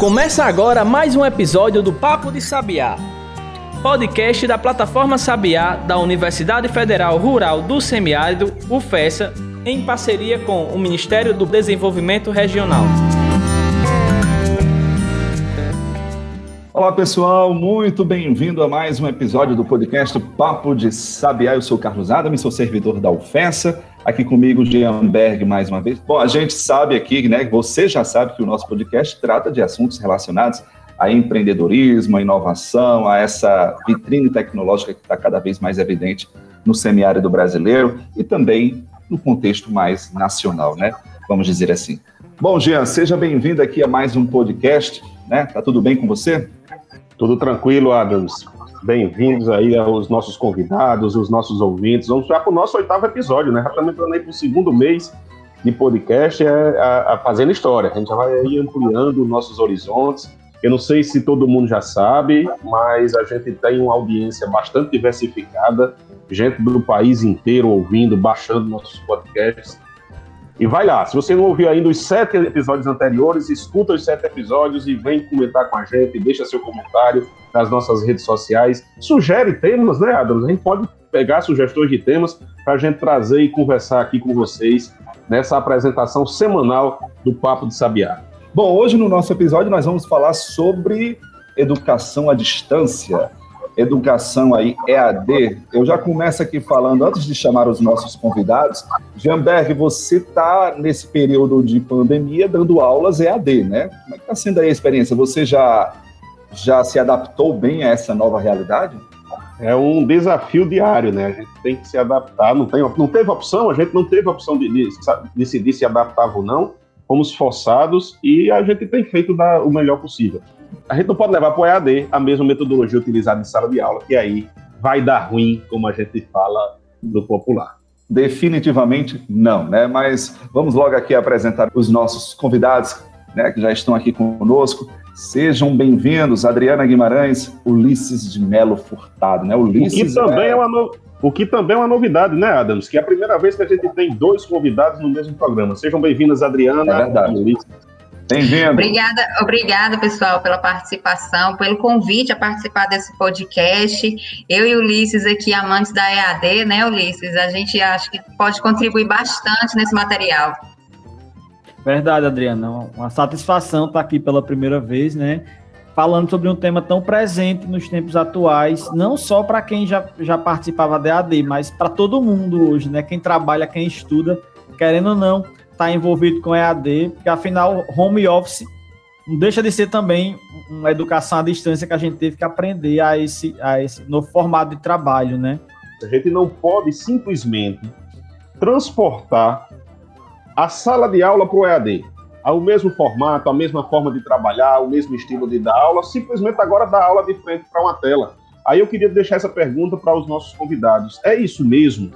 Começa agora mais um episódio do Papo de Sabiá, podcast da plataforma Sabiá da Universidade Federal Rural do Semiárido, UFESA, em parceria com o Ministério do Desenvolvimento Regional. Olá pessoal, muito bem-vindo a mais um episódio do podcast Papo de Sabiá. Eu sou Carlos Adam, sou servidor da UFESA. Aqui comigo, Jean Berg, mais uma vez. Bom, a gente sabe aqui, né? Você já sabe que o nosso podcast trata de assuntos relacionados a empreendedorismo, a inovação, a essa vitrine tecnológica que está cada vez mais evidente no semiárido brasileiro e também no contexto mais nacional, né? Vamos dizer assim. Bom, Jean, seja bem-vindo aqui a mais um podcast, né? Tá tudo bem com você? Tudo tranquilo, Adams. Bem-vindos aí aos nossos convidados, os nossos ouvintes. Vamos para o nosso oitavo episódio, né? Já estamos entrando aí para o segundo mês de podcast, é, a, a fazendo história. A gente já vai aí ampliando nossos horizontes. Eu não sei se todo mundo já sabe, mas a gente tem uma audiência bastante diversificada, gente do país inteiro ouvindo, baixando nossos podcasts. E vai lá, se você não ouviu ainda os sete episódios anteriores, escuta os sete episódios e vem comentar com a gente, deixa seu comentário nas nossas redes sociais. Sugere temas, né, Adams? A gente pode pegar sugestões de temas para a gente trazer e conversar aqui com vocês nessa apresentação semanal do Papo de Sabiá. Bom, hoje no nosso episódio nós vamos falar sobre educação à distância educação aí, EAD, eu já começo aqui falando, antes de chamar os nossos convidados, Jamberg, você está nesse período de pandemia dando aulas EAD, né? Como é que está sendo aí a experiência? Você já, já se adaptou bem a essa nova realidade? É um desafio diário, né? A gente tem que se adaptar, não, tem, não teve opção, a gente não teve opção de, de decidir se adaptava ou não, fomos forçados e a gente tem feito da, o melhor possível a gente não pode levar para o EAD a mesma metodologia utilizada em sala de aula, que aí vai dar ruim, como a gente fala no popular. Definitivamente não, né? Mas vamos logo aqui apresentar os nossos convidados, né, que já estão aqui conosco. Sejam bem-vindos, Adriana Guimarães, Ulisses de Melo Furtado, né? Ulisses. Que também é, é uma no... O que também é uma novidade, né, Adams? Que é a primeira vez que a gente tem dois convidados no mesmo programa. Sejam bem-vindos, Adriana é e Ulisses. Bem-vindo. Obrigada, obrigada, pessoal, pela participação, pelo convite a participar desse podcast. Eu e Ulisses aqui, amantes da EAD, né, Ulisses? A gente acha que pode contribuir bastante nesse material. Verdade, Adriana. Uma satisfação estar aqui pela primeira vez, né? Falando sobre um tema tão presente nos tempos atuais, não só para quem já, já participava da EAD, mas para todo mundo hoje, né? Quem trabalha, quem estuda, querendo ou não, está envolvido com EAD, porque afinal, home office não deixa de ser também uma educação à distância que a gente teve que aprender a esse, a esse novo formato de trabalho, né? A gente não pode simplesmente transportar a sala de aula para o EAD. O mesmo formato, a mesma forma de trabalhar, o mesmo estilo de dar aula, simplesmente agora dar aula de frente para uma tela. Aí eu queria deixar essa pergunta para os nossos convidados. É isso mesmo?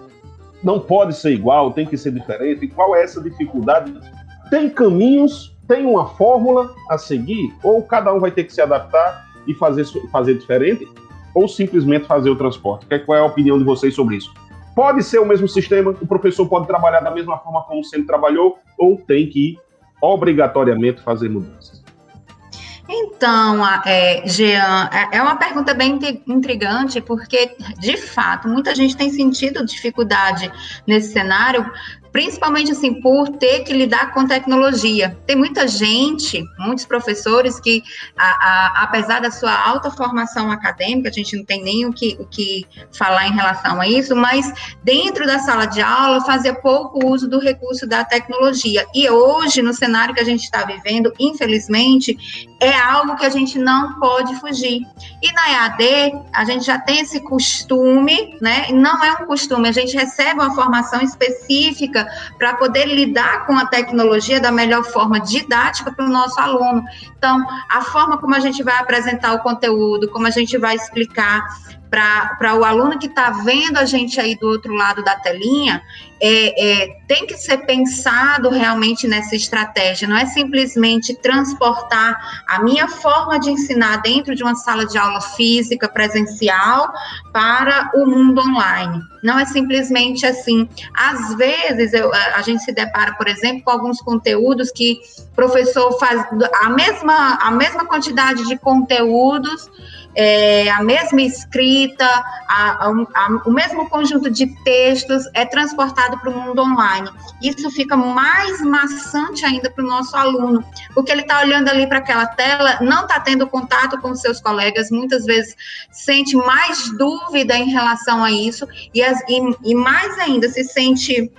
não pode ser igual, tem que ser diferente. Qual é essa dificuldade? Tem caminhos, tem uma fórmula a seguir, ou cada um vai ter que se adaptar e fazer, fazer diferente, ou simplesmente fazer o transporte? Qual é a opinião de vocês sobre isso? Pode ser o mesmo sistema, o professor pode trabalhar da mesma forma como sempre trabalhou, ou tem que obrigatoriamente fazer mudanças? Então, é, Jean, é, é uma pergunta bem intrigante, porque, de fato, muita gente tem sentido dificuldade nesse cenário, principalmente assim por ter que lidar com tecnologia. Tem muita gente, muitos professores que, a, a, apesar da sua alta formação acadêmica, a gente não tem nem o que, o que falar em relação a isso, mas dentro da sala de aula fazia pouco uso do recurso da tecnologia. E hoje, no cenário que a gente está vivendo, infelizmente, é algo que a gente não pode fugir. E na EAD, a gente já tem esse costume, né? Não é um costume, a gente recebe uma formação específica para poder lidar com a tecnologia da melhor forma didática para o nosso aluno. Então, a forma como a gente vai apresentar o conteúdo, como a gente vai explicar, para o aluno que está vendo a gente aí do outro lado da telinha, é, é, tem que ser pensado realmente nessa estratégia, não é simplesmente transportar a minha forma de ensinar dentro de uma sala de aula física, presencial, para o mundo online. Não é simplesmente assim. Às vezes, eu, a gente se depara, por exemplo, com alguns conteúdos que o professor faz a mesma, a mesma quantidade de conteúdos é, a mesma escrita, a, a, a, o mesmo conjunto de textos é transportado para o mundo online. Isso fica mais maçante ainda para o nosso aluno, porque ele está olhando ali para aquela tela, não está tendo contato com seus colegas, muitas vezes sente mais dúvida em relação a isso, e, as, e, e mais ainda se sente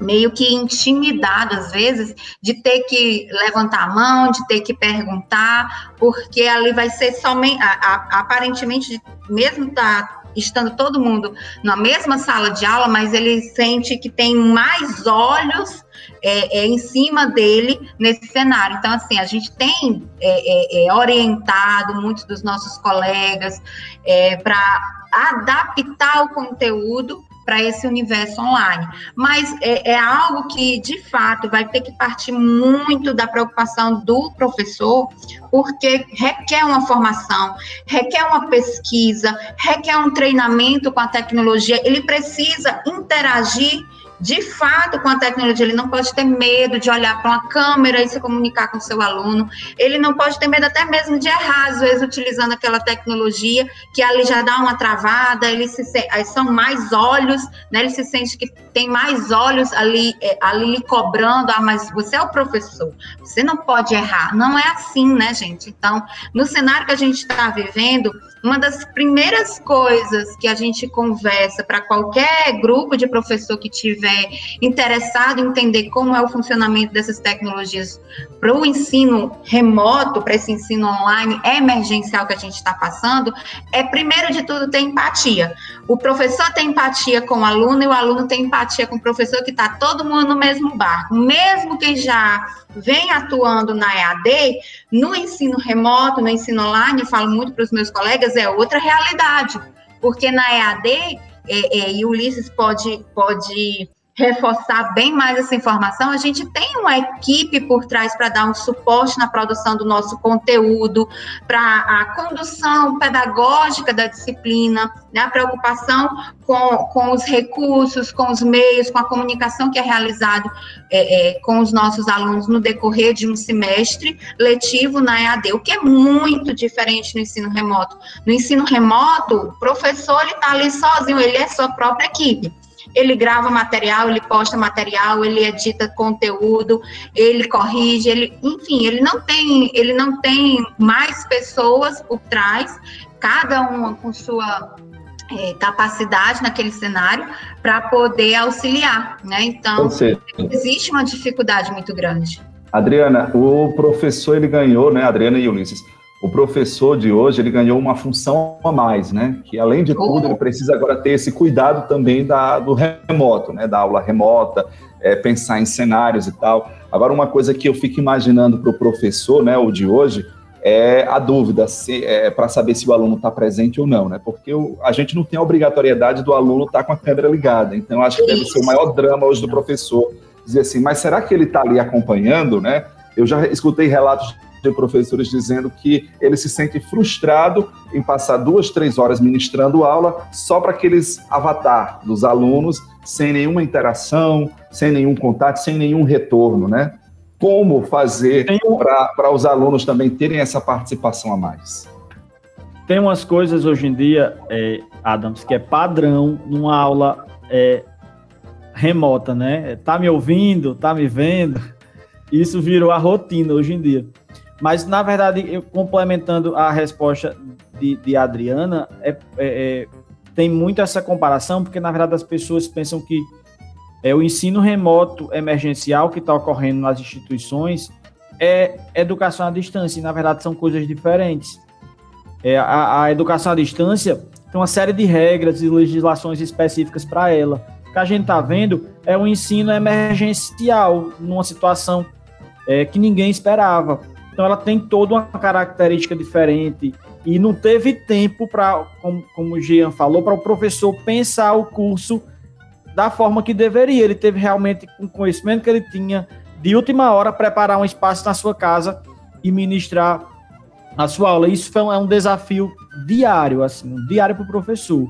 meio que intimidado às vezes de ter que levantar a mão, de ter que perguntar, porque ali vai ser somente aparentemente mesmo tá estando todo mundo na mesma sala de aula, mas ele sente que tem mais olhos é, é, em cima dele nesse cenário. Então, assim, a gente tem é, é, é orientado muitos dos nossos colegas é, para adaptar o conteúdo para esse universo online. Mas é, é, algo que, de fato, vai ter que partir muito da preocupação do professor, porque requer uma formação, requer uma pesquisa, requer um treinamento com a tecnologia, ele precisa interagir de fato com a tecnologia, ele não pode ter medo de olhar para uma câmera e se comunicar com seu aluno, ele não pode ter medo até mesmo de errar, às vezes, utilizando aquela tecnologia, que ali já dá uma travada, ele se são mais olhos, né? Ele se sente que tem mais olhos ali, é, ali lhe cobrando, ah, mas você é o professor, você não pode errar. Não é assim, né, gente? Então, no cenário que a gente está vivendo, uma das primeiras coisas que a gente conversa para qualquer grupo de professor que tiver interessado em entender como é o funcionamento dessas tecnologias para o ensino remoto, para esse ensino online emergencial que a gente está passando, é primeiro de tudo ter empatia. O professor tem empatia com o aluno e o aluno tem empatia com o professor, que está todo mundo no mesmo barco. Mesmo quem já vem atuando na EAD, no ensino remoto, no ensino online, eu falo muito para os meus colegas, é outra realidade. Porque na EAD, é, é, e o Ulisses pode, pode reforçar bem mais essa informação, a gente tem uma equipe por trás para dar um suporte na produção do nosso conteúdo, para a condução pedagógica da disciplina, né, a preocupação com, com os recursos, com os meios, com a comunicação que é realizado é, é, com os nossos alunos no decorrer de um semestre letivo na EAD, o que é muito diferente no ensino remoto. No ensino remoto, o professor está ali sozinho, ele é sua própria equipe ele grava material, ele posta material, ele edita conteúdo, ele corrige, ele, enfim, ele não tem, ele não tem mais pessoas por trás, cada uma com sua é, capacidade naquele cenário para poder auxiliar, né? Então, existe uma dificuldade muito grande. Adriana, o professor ele ganhou, né, Adriana e Ulisses, o professor de hoje ele ganhou uma função a mais, né? Que além de tudo ele precisa agora ter esse cuidado também da, do remoto, né? Da aula remota, é, pensar em cenários e tal. Agora uma coisa que eu fico imaginando para o professor, né? O de hoje é a dúvida se, é, para saber se o aluno está presente ou não, né? Porque o, a gente não tem a obrigatoriedade do aluno estar tá com a câmera ligada. Então acho que deve ser o maior drama hoje do professor dizer assim, mas será que ele está ali acompanhando, né? Eu já escutei relatos de professores dizendo que ele se sente frustrado em passar duas, três horas ministrando aula só para aqueles avatar dos alunos, sem nenhuma interação, sem nenhum contato, sem nenhum retorno, né? Como fazer para os alunos também terem essa participação a mais? Tem umas coisas hoje em dia, é, Adams, que é padrão numa aula é, remota, né? Tá me ouvindo? Tá me vendo? Isso virou a rotina hoje em dia. Mas, na verdade, eu, complementando a resposta de, de Adriana, é, é, é, tem muito essa comparação, porque, na verdade, as pessoas pensam que é o ensino remoto emergencial que está ocorrendo nas instituições é educação à distância, e, na verdade, são coisas diferentes. É, a, a educação à distância tem uma série de regras e legislações específicas para ela. O que a gente está vendo é um ensino emergencial, numa situação é, que ninguém esperava. Então ela tem toda uma característica diferente e não teve tempo para, como, como o Jean falou, para o professor pensar o curso da forma que deveria. Ele teve realmente, com o conhecimento que ele tinha, de última hora, preparar um espaço na sua casa e ministrar a sua aula. Isso foi um, é um desafio diário, assim, um diário para o professor.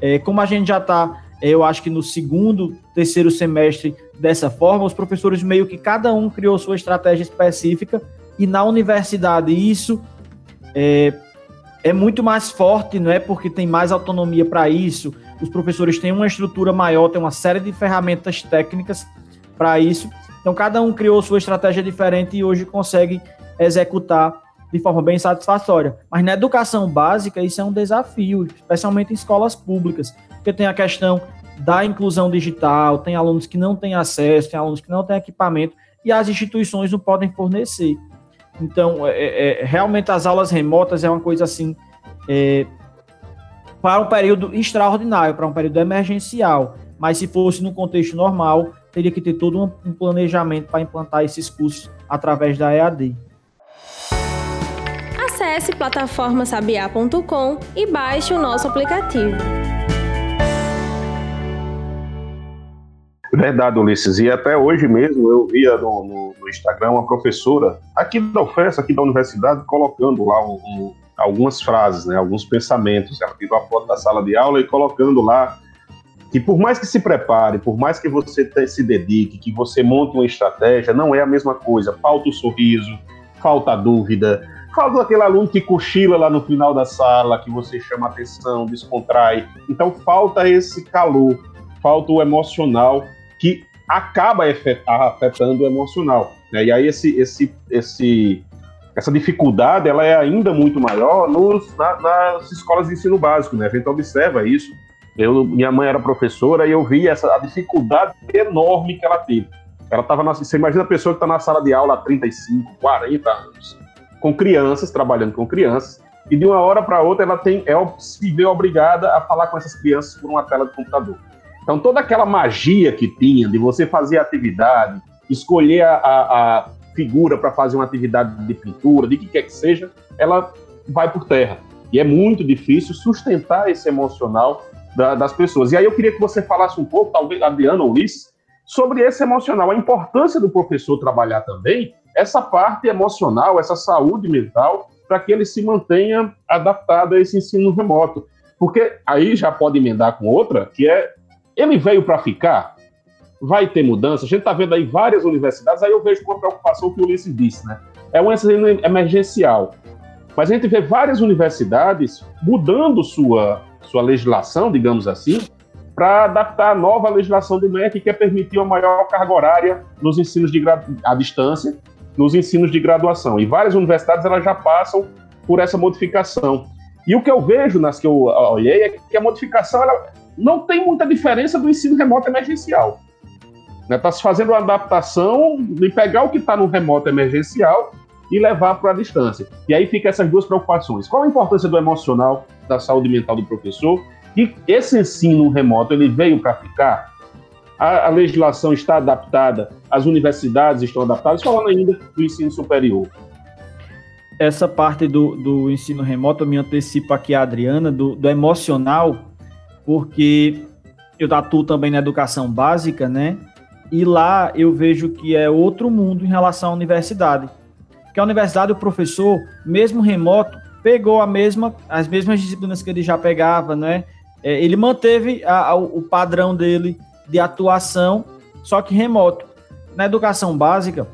É, como a gente já está, é, eu acho que no segundo, terceiro semestre dessa forma, os professores meio que cada um criou sua estratégia específica e na universidade isso é, é muito mais forte, não é? Porque tem mais autonomia para isso. Os professores têm uma estrutura maior, tem uma série de ferramentas técnicas para isso. Então, cada um criou sua estratégia diferente e hoje consegue executar de forma bem satisfatória. Mas na educação básica, isso é um desafio, especialmente em escolas públicas, porque tem a questão da inclusão digital, tem alunos que não têm acesso, tem alunos que não têm equipamento, e as instituições não podem fornecer. Então, é, é, é, realmente as aulas remotas é uma coisa assim, é, para um período extraordinário, para um período emergencial. Mas se fosse no contexto normal, teria que ter todo um planejamento para implantar esses cursos através da EAD. Acesse plataformasabiá.com e baixe o nosso aplicativo. Verdade, Ulisses. E até hoje mesmo eu via no, no, no Instagram uma professora aqui da UFES, aqui da universidade, colocando lá um, um, algumas frases, né, alguns pensamentos. Ela tirou a foto da sala de aula e colocando lá que por mais que se prepare, por mais que você te, se dedique, que você monte uma estratégia, não é a mesma coisa. Falta o sorriso, falta a dúvida, falta aquele aluno que cochila lá no final da sala, que você chama atenção, descontrai. Então falta esse calor, falta o emocional que acaba afetando o emocional. Né? E aí esse, esse, esse, essa dificuldade ela é ainda muito maior nos, na, nas escolas de ensino básico. Né? A gente observa isso. Eu, minha mãe era professora e eu vi essa a dificuldade enorme que ela teve. Ela estava você imagina a pessoa que está na sala de aula há 35, 40 anos, com crianças, trabalhando com crianças, e de uma hora para outra ela tem, é, se vê obrigada a falar com essas crianças por uma tela de computador. Então, toda aquela magia que tinha de você fazer atividade, escolher a, a, a figura para fazer uma atividade de pintura, de que quer que seja, ela vai por terra. E é muito difícil sustentar esse emocional da, das pessoas. E aí eu queria que você falasse um pouco, talvez Adriana ou Liz, sobre esse emocional, a importância do professor trabalhar também essa parte emocional, essa saúde mental, para que ele se mantenha adaptado a esse ensino remoto. Porque aí já pode emendar com outra, que é ele veio para ficar? Vai ter mudança? A gente está vendo aí várias universidades, aí eu vejo com a preocupação que o Ulisses disse, né? É um ensino emergencial. Mas a gente vê várias universidades mudando sua, sua legislação, digamos assim, para adaptar a nova legislação do MEC, que é permitir uma maior carga horária nos ensinos de à distância, nos ensinos de graduação. E várias universidades elas já passam por essa modificação. E o que eu vejo nas que eu olhei é que a modificação ela, não tem muita diferença do ensino remoto emergencial. Está né? Tá se fazendo uma adaptação de pegar o que está no remoto emergencial e levar para a distância. E aí fica essas duas preocupações. Qual a importância do emocional, da saúde mental do professor? E esse ensino remoto, ele veio para ficar? A, a, legislação está adaptada? As universidades estão adaptadas? Falando ainda do ensino superior. Essa parte do, do ensino remoto, eu me antecipo aqui a Adriana, do, do emocional, porque eu atuo também na educação básica, né? E lá eu vejo que é outro mundo em relação à universidade. Porque a universidade, o professor, mesmo remoto, pegou a mesma, as mesmas disciplinas que ele já pegava, né? É, ele manteve a, a, o padrão dele de atuação, só que remoto. Na educação básica,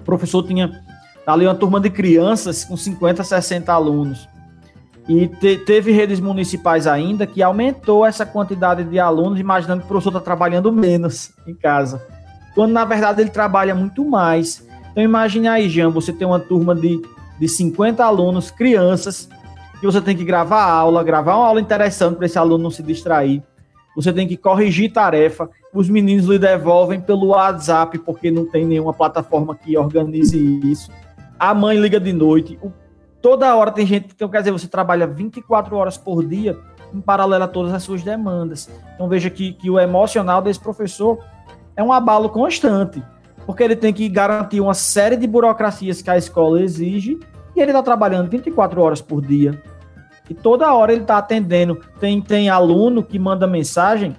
o professor tinha ali uma turma de crianças com 50, 60 alunos. E te, teve redes municipais ainda que aumentou essa quantidade de alunos, imaginando que o professor está trabalhando menos em casa. Quando na verdade ele trabalha muito mais. Então imagine aí, Jean, você tem uma turma de, de 50 alunos, crianças, que você tem que gravar aula, gravar uma aula interessante para esse aluno não se distrair. Você tem que corrigir tarefa. Os meninos lhe devolvem pelo WhatsApp, porque não tem nenhuma plataforma que organize isso. A mãe liga de noite, o toda hora tem gente, então quer dizer, você trabalha 24 horas por dia em paralelo a todas as suas demandas. Então veja que, que o emocional desse professor é um abalo constante, porque ele tem que garantir uma série de burocracias que a escola exige e ele está trabalhando 24 horas por dia. e toda hora ele está atendendo. Tem, tem aluno que manda mensagem,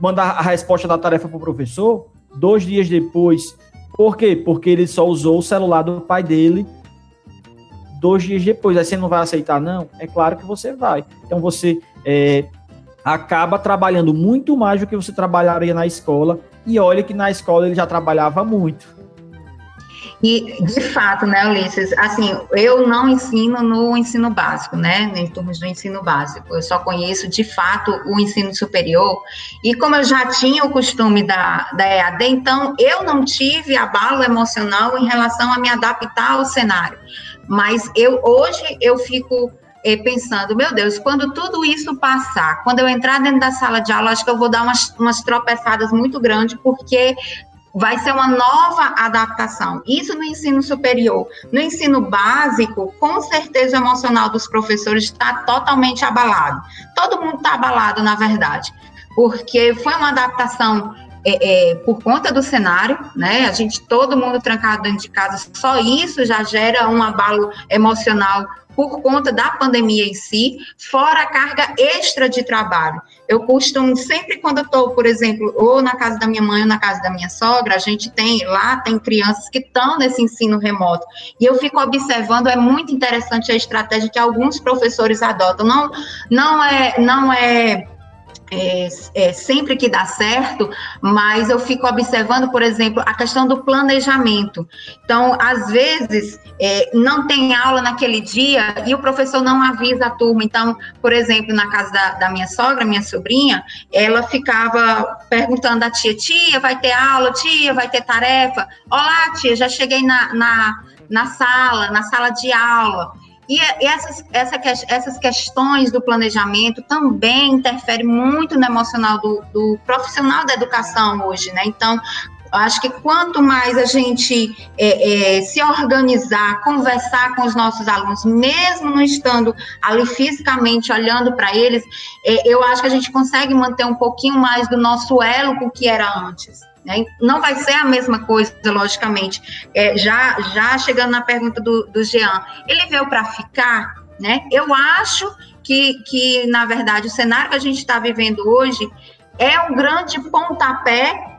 manda a resposta da tarefa para o professor, dois dias depois. Por quê? Porque ele só usou o celular do pai dele dois dias depois. Aí você não vai aceitar, não? É claro que você vai. Então você é, acaba trabalhando muito mais do que você trabalharia na escola. E olha que na escola ele já trabalhava muito. E, de fato, né, Ulisses, assim, eu não ensino no ensino básico, né, em turmas do ensino básico, eu só conheço, de fato, o ensino superior, e como eu já tinha o costume da, da EAD, então, eu não tive abalo emocional em relação a me adaptar ao cenário, mas eu, hoje, eu fico é, pensando, meu Deus, quando tudo isso passar, quando eu entrar dentro da sala de aula, acho que eu vou dar umas, umas tropeçadas muito grandes, porque vai ser uma nova adaptação. Isso no ensino superior. No ensino básico, com certeza o emocional dos professores está totalmente abalado. Todo mundo está abalado, na verdade, porque foi uma adaptação é, é, por conta do cenário, né? A gente, todo mundo trancado dentro de casa, só isso já gera um abalo emocional por conta da pandemia em si, fora a carga extra de trabalho. Eu costumo, sempre quando eu estou, por exemplo, ou na casa da minha mãe ou na casa da minha sogra, a gente tem, lá tem crianças que estão nesse ensino remoto, e eu fico observando, é muito interessante a estratégia que alguns professores adotam, não, não é, não é é, é, sempre que dá certo, mas eu fico observando, por exemplo, a questão do planejamento. Então, às vezes, é, não tem aula naquele dia e o professor não avisa a turma. Então, por exemplo, na casa da, da minha sogra, minha sobrinha, ela ficava perguntando à tia: tia, vai ter aula? Tia, vai ter tarefa? Olá, tia, já cheguei na, na, na sala, na sala de aula. E essas, essa, essas questões do planejamento também interferem muito no emocional do, do profissional da educação hoje, né? Então, acho que quanto mais a gente é, é, se organizar, conversar com os nossos alunos, mesmo não estando ali fisicamente olhando para eles, é, eu acho que a gente consegue manter um pouquinho mais do nosso elo com o que era antes. Né? Não vai ser a mesma coisa, logicamente. É, já, já chegando na pergunta do, do Jean, ele veio para ficar, né? Eu acho que, que, na verdade, o cenário que a gente está vivendo hoje é um grande pontapé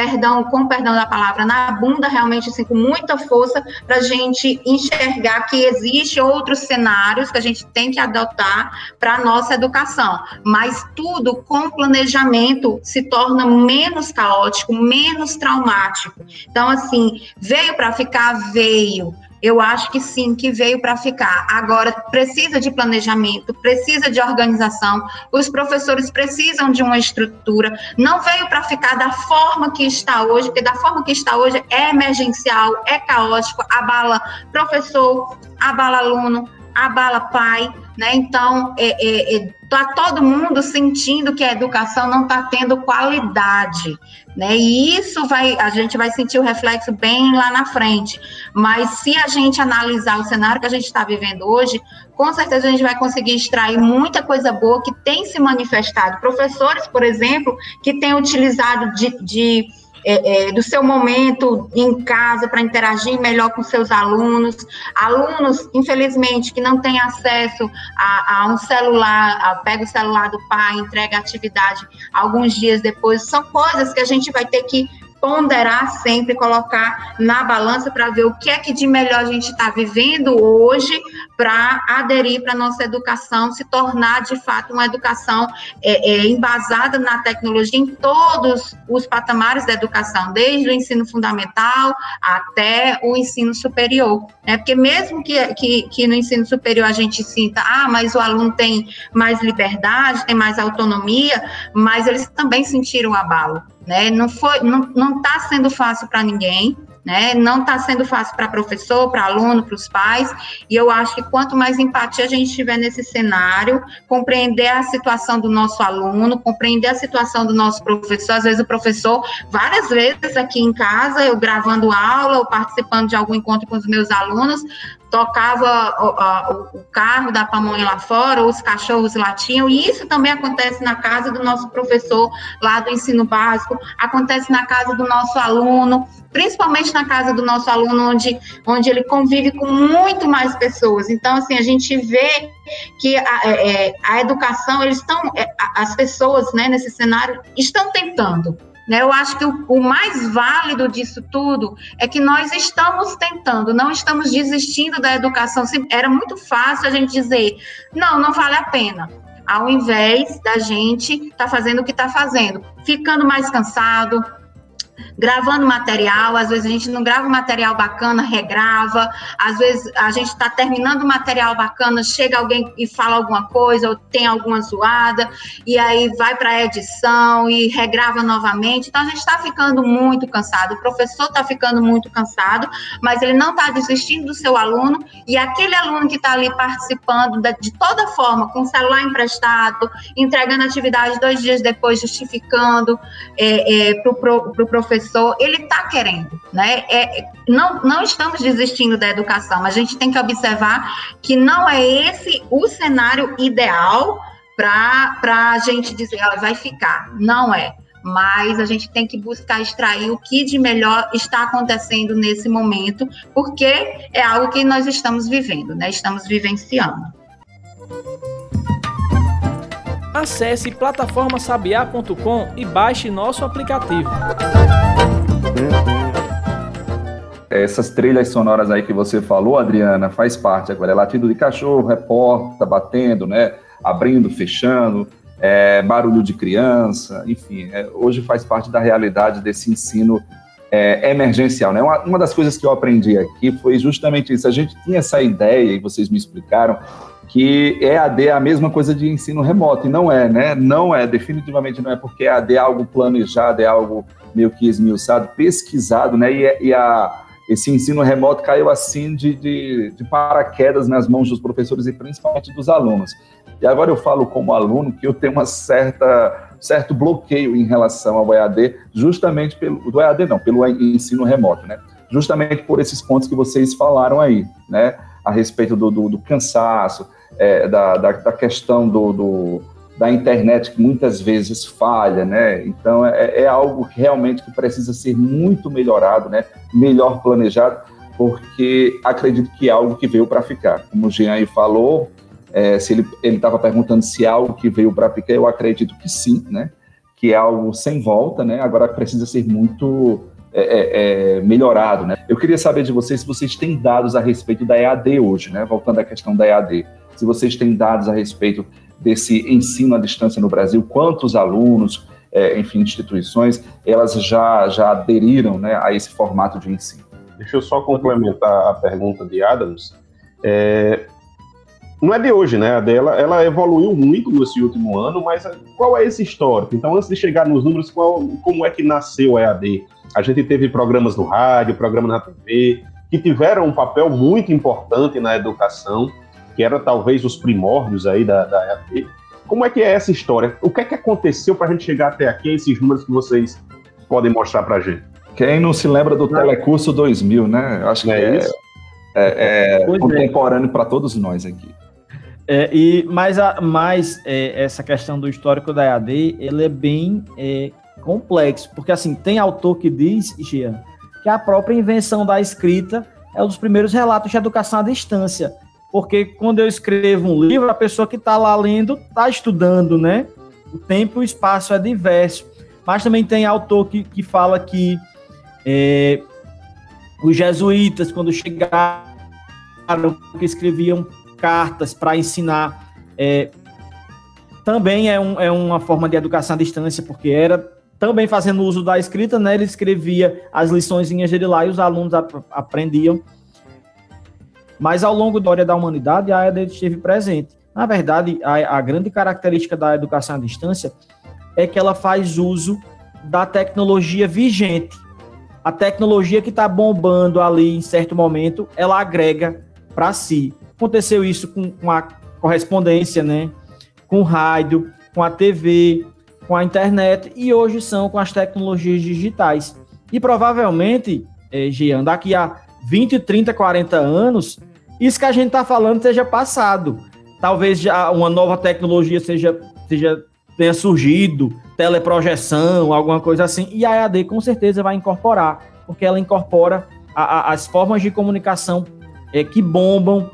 perdão, com perdão da palavra, na bunda, realmente, assim, com muita força, para a gente enxergar que existe outros cenários que a gente tem que adotar para a nossa educação. Mas tudo com planejamento se torna menos caótico, menos traumático. Então, assim, veio para ficar, veio eu acho que sim, que veio para ficar. Agora, precisa de planejamento, precisa de organização, os professores precisam de uma estrutura. Não veio para ficar da forma que está hoje, porque da forma que está hoje é emergencial, é caótico, abala professor, abala aluno, abala pai, né? Então, é, é, é, tá todo mundo sentindo que a educação não está tendo qualidade, né? E isso vai, a gente vai sentir o reflexo bem lá na frente. Mas se a gente analisar o cenário que a gente está vivendo hoje, com certeza a gente vai conseguir extrair muita coisa boa que tem se manifestado. Professores, por exemplo, que têm utilizado de, de é, é, do seu momento em casa para interagir melhor com seus alunos. Alunos, infelizmente, que não têm acesso a, a um celular, a, pega o celular do pai, entrega a atividade alguns dias depois. São coisas que a gente vai ter que ponderar sempre, colocar na balança para ver o que é que de melhor a gente está vivendo hoje para aderir para a nossa educação, se tornar de fato uma educação é, é, embasada na tecnologia em todos os patamares da educação, desde o ensino fundamental até o ensino superior. Né? Porque mesmo que, que, que no ensino superior a gente sinta, ah, mas o aluno tem mais liberdade, tem mais autonomia, mas eles também sentiram abalo né? Não foi, não, não está sendo fácil para ninguém, né? Não está sendo fácil para professor, para aluno, para os pais. E eu acho que quanto mais empatia a gente tiver nesse cenário, compreender a situação do nosso aluno, compreender a situação do nosso professor. Às vezes o professor, várias vezes aqui em casa, eu gravando aula ou participando de algum encontro com os meus alunos, tocava o, o, carro da pamonha lá fora, os cachorros latiam, e isso também acontece na casa do nosso professor lá do ensino básico, acontece na casa do nosso aluno, principalmente na casa do nosso aluno, onde, onde ele convive com muito mais pessoas. Então, assim, a gente vê que a, é, é a educação, eles estão, é, as pessoas, né, nesse cenário, estão tentando? Eu acho que o, o, mais válido disso tudo é que nós estamos tentando, não estamos desistindo da educação. Era muito fácil a gente dizer, não, não vale a pena. Ao invés da gente estar tá fazendo o que está fazendo, ficando mais cansado, gravando material, às vezes a gente não grava material bacana, regrava, às vezes a gente está terminando material bacana, chega alguém e fala alguma coisa, ou tem alguma zoada, e aí vai para a edição e regrava novamente. Então a gente está ficando muito cansado, o professor está ficando muito cansado, mas ele não está desistindo do seu aluno, e aquele aluno que está ali participando de toda forma, com o celular emprestado, entregando atividade dois dias depois, justificando é, é, para o pro professor professor, ele está querendo, né? É, não, não estamos desistindo da educação, a gente tem que observar que não é esse o cenário ideal para a gente dizer, ela vai ficar. Não é. Mas a gente tem que buscar extrair o que de melhor está acontecendo nesse momento, porque é algo que nós estamos vivendo, né? Estamos vivenciando. Acesse plataformasabiá.com e baixe nosso aplicativo. Essas trilhas sonoras aí que você falou, Adriana, faz parte agora. É latido de cachorro, é porta batendo, né? Abrindo, fechando, é barulho de criança, enfim. É, hoje faz parte da realidade desse ensino é, emergencial, né? Uma, uma das coisas que eu aprendi aqui foi justamente isso. A gente tinha essa ideia, e vocês me explicaram, que EAD é a mesma coisa de ensino remoto, e não é, né? Não é, definitivamente não é, porque EAD é algo planejado, é algo meio que esmiuçado, pesquisado, né? E, e a, esse ensino remoto caiu assim de, de, de, paraquedas nas mãos dos professores e principalmente dos alunos. E agora eu falo como aluno que eu tenho uma certa certo bloqueio em relação ao EAD, justamente pelo do EAD não, pelo ensino remoto, né? Justamente por esses pontos que vocês falaram aí, né? A respeito do, do, do cansaço, é, da, da, da, questão do, do, da internet que muitas vezes falha, né? Então é, é, algo que realmente que precisa ser muito melhorado, né? Melhor planejado, porque acredito que é algo que veio para ficar. Como o Jean aí falou, é, se ele estava perguntando se é algo que veio para ficar, eu acredito que sim, né? Que é algo sem volta, né? Agora precisa ser muito é, é, é, melhorado, né? Eu queria saber de vocês se vocês têm dados a respeito da EAD hoje, né? Voltando à questão da EAD se vocês têm dados a respeito desse ensino à distância no Brasil, quantos alunos, é, enfim, instituições, elas já, já aderiram né, a esse formato de ensino. Deixa eu só complementar a pergunta de Adams. É, não é de hoje, né? A dela, ela evoluiu muito nesse último ano, mas qual é esse histórico? Então, antes de chegar nos números, qual, como é que nasceu a EAD? A gente teve programas no rádio, programas na TV, que tiveram um papel muito importante na educação que era talvez os primórdios aí da, da EAD. Como é que é essa história? O que é que aconteceu para a gente chegar até aqui, esses números que vocês podem mostrar para a gente? Quem não se lembra do Telecurso 2000, né? Acho que é, é, é, é contemporâneo para todos nós aqui. É, e, mas a, mas é, essa questão do histórico da EAD, ele é bem é, complexo, porque assim, tem autor que diz, Jean, que a própria invenção da escrita é um dos primeiros relatos de educação à distância porque quando eu escrevo um livro, a pessoa que está lá lendo está estudando, né? O tempo e o espaço é diverso. Mas também tem autor que, que fala que é, os jesuítas, quando chegaram, que escreviam cartas para ensinar, é, também é, um, é uma forma de educação à distância, porque era também fazendo uso da escrita, né? Ele escrevia as lições dele lá e os alunos aprendiam mas ao longo da história da humanidade, a EAD esteve presente. Na verdade, a, a grande característica da educação à distância é que ela faz uso da tecnologia vigente. A tecnologia que está bombando ali em certo momento, ela agrega para si. Aconteceu isso com, com a correspondência, né? com rádio, com a TV, com a internet e hoje são com as tecnologias digitais. E provavelmente, eh, Jean, daqui a 20, 30, 40 anos, isso que a gente está falando seja passado. Talvez já uma nova tecnologia seja, seja tenha surgido, teleprojeção, alguma coisa assim, e a EAD com certeza vai incorporar, porque ela incorpora a, a, as formas de comunicação é, que bombam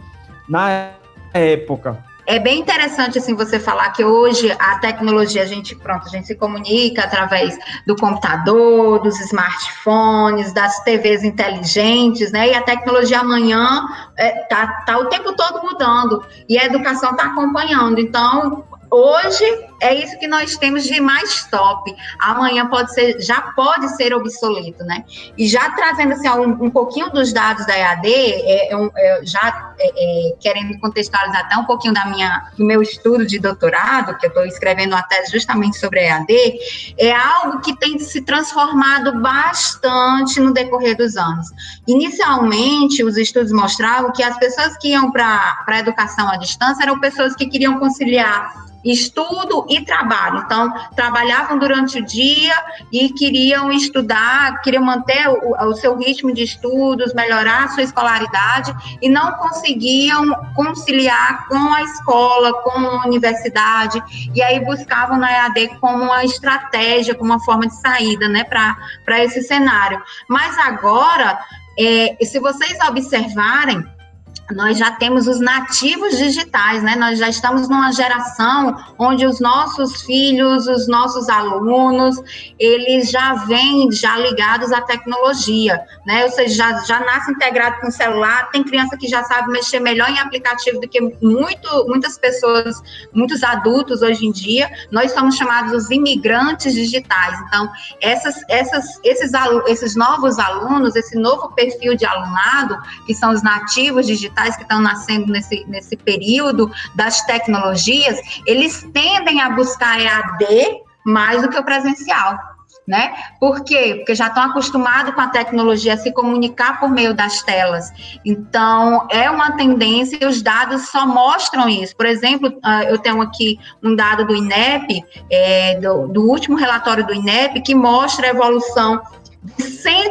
na época. É bem interessante assim você falar que hoje a tecnologia a gente pronto a gente se comunica através do computador, dos smartphones, das TVs inteligentes, né? E a tecnologia amanhã é, tá, tá o tempo todo mudando e a educação está acompanhando. Então Hoje é isso que nós temos de mais top. Amanhã pode ser, já pode ser obsoleto, né? E já trazendo assim, um, um pouquinho dos dados da EAD, é, é, é, já é, é, querendo contextualizar até um pouquinho da minha, do meu estudo de doutorado, que eu estou escrevendo uma tese justamente sobre a EAD, é algo que tem se transformado bastante no decorrer dos anos. Inicialmente, os estudos mostravam que as pessoas que iam para a educação à distância eram pessoas que queriam conciliar estudo e trabalho. Então, trabalhavam durante o dia e queriam estudar, queriam manter o, o seu ritmo de estudos, melhorar a sua escolaridade e não conseguiam conciliar com a escola, com a universidade, e aí buscavam na EAD como uma estratégia, como uma forma de saída, né, para esse cenário. Mas agora, é, se vocês observarem, nós já temos os nativos digitais, né? Nós já estamos numa geração onde os nossos filhos, os nossos alunos, eles já vêm já ligados à tecnologia, né? Ou seja, já, já nasce integrado com o celular. Tem criança que já sabe mexer melhor em aplicativo do que muito, muitas pessoas, muitos adultos hoje em dia. Nós somos chamados os imigrantes digitais. Então, essas, essas, esses, esses novos alunos, esse novo perfil de alunado, que são os nativos digitais, digitais que estão nascendo nesse, nesse período das tecnologias, eles tendem a buscar EAD mais do que o presencial. Né? Por quê? Porque já estão acostumados com a tecnologia a se comunicar por meio das telas. Então, é uma tendência e os dados só mostram isso. Por exemplo, ah, eu tenho aqui um dado do INEP, é, do, do último relatório do INEP, que mostra a evolução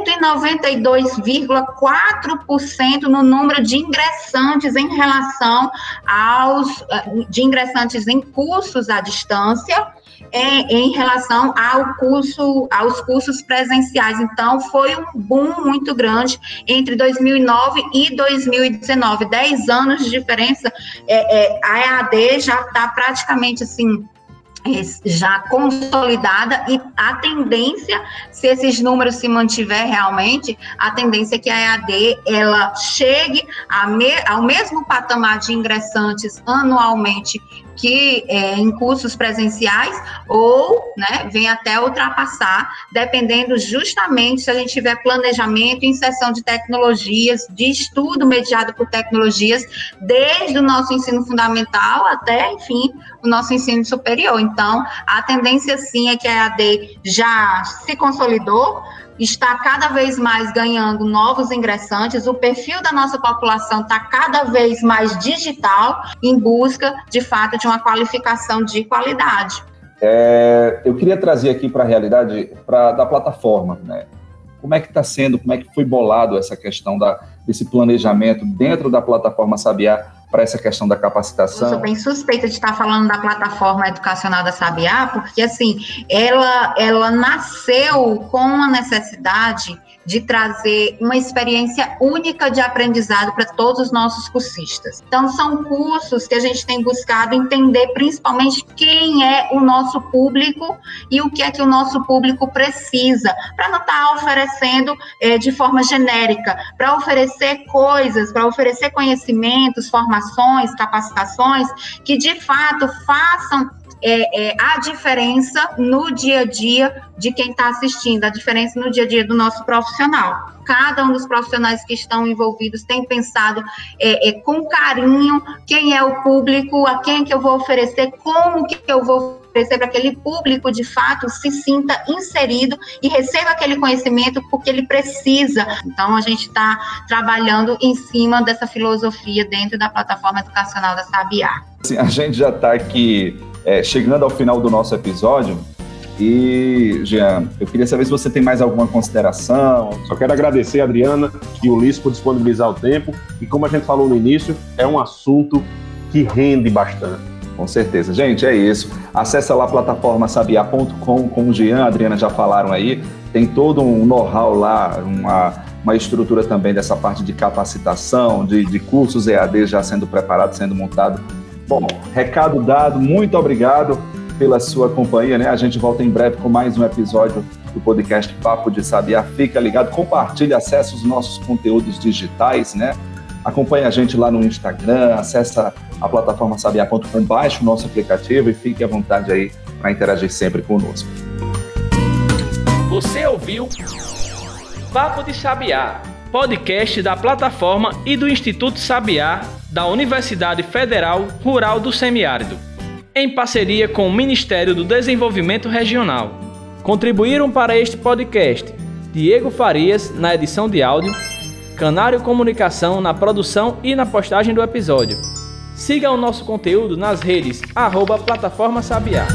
192,4% no número de ingressantes em relação aos de ingressantes em cursos à distância em, em relação ao curso, aos cursos presenciais. Então, foi um boom muito grande entre 2009 e 2019. Dez anos de diferença. É, é, a EAD já está praticamente assim já consolidada e a tendência, se esses números se mantiver realmente, a tendência é que a EAD ela chegue me, ao mesmo patamar de ingressantes anualmente que é, em cursos presenciais ou né, vem até ultrapassar, dependendo justamente se a gente tiver planejamento inserção de tecnologias, de estudo mediado por tecnologias, desde o nosso ensino fundamental até, enfim, o nosso ensino superior. Então, a tendência sim é que a EAD já se consolidou, está cada vez mais ganhando novos ingressantes, o perfil da nossa população está cada vez mais digital, em busca, de fato, de uma qualificação de qualidade. É, eu queria trazer aqui para a realidade pra, da plataforma, né? Como é que está sendo, como é que foi bolado essa questão da, desse planejamento dentro da plataforma Sabiá para essa questão da capacitação? Eu sou bem suspeita de estar falando da plataforma educacional da Sabiá, porque assim, ela, ela nasceu com a necessidade de trazer uma experiência única de aprendizado para todos os nossos cursistas. Então, são cursos que a gente tem buscado entender principalmente quem é o nosso público e o que é que o nosso público precisa, para não estar tá oferecendo é, de forma genérica, para oferecer coisas, para oferecer conhecimentos, formações, capacitações que de fato façam é, é, a diferença no dia a dia de quem está assistindo, a diferença no dia a dia do nosso profissional. Cada um dos profissionais que estão envolvidos tem pensado é, é, com carinho quem é o público, a quem que eu vou oferecer, como que eu vou oferecer para aquele público de fato se sinta inserido e receba aquele conhecimento porque ele precisa. Então a gente está trabalhando em cima dessa filosofia dentro da plataforma educacional da Sabiá. Assim, a gente já está aqui é, chegando ao final do nosso episódio, E, Jean, eu queria saber se você tem mais alguma consideração. Só quero agradecer a Adriana e o Ulisses por disponibilizar o tempo. E como a gente falou no início, é um assunto que rende bastante. Com certeza. Gente, é isso. Acesse lá a plataforma sabia.com, como o Jean e a Adriana já falaram aí. Tem todo um know-how lá, uma, uma estrutura também dessa parte de capacitação, de, de cursos EAD já sendo preparado, sendo montado. Bom, recado dado, muito obrigado pela sua companhia, né? A gente volta em breve com mais um episódio do podcast Papo de Sabiá. Fica ligado, compartilhe, acesse os nossos conteúdos digitais, né? Acompanhe a gente lá no Instagram, acessa a plataforma sabiá.com, baixe o nosso aplicativo e fique à vontade aí para interagir sempre conosco. Você ouviu Papo de Sabiá, podcast da plataforma e do Instituto Sabiá da Universidade Federal Rural do Semiárido, em parceria com o Ministério do Desenvolvimento Regional. Contribuíram para este podcast Diego Farias na edição de áudio Canário Comunicação na produção e na postagem do episódio. Siga o nosso conteúdo nas redes arroba Plataforma Sabiá.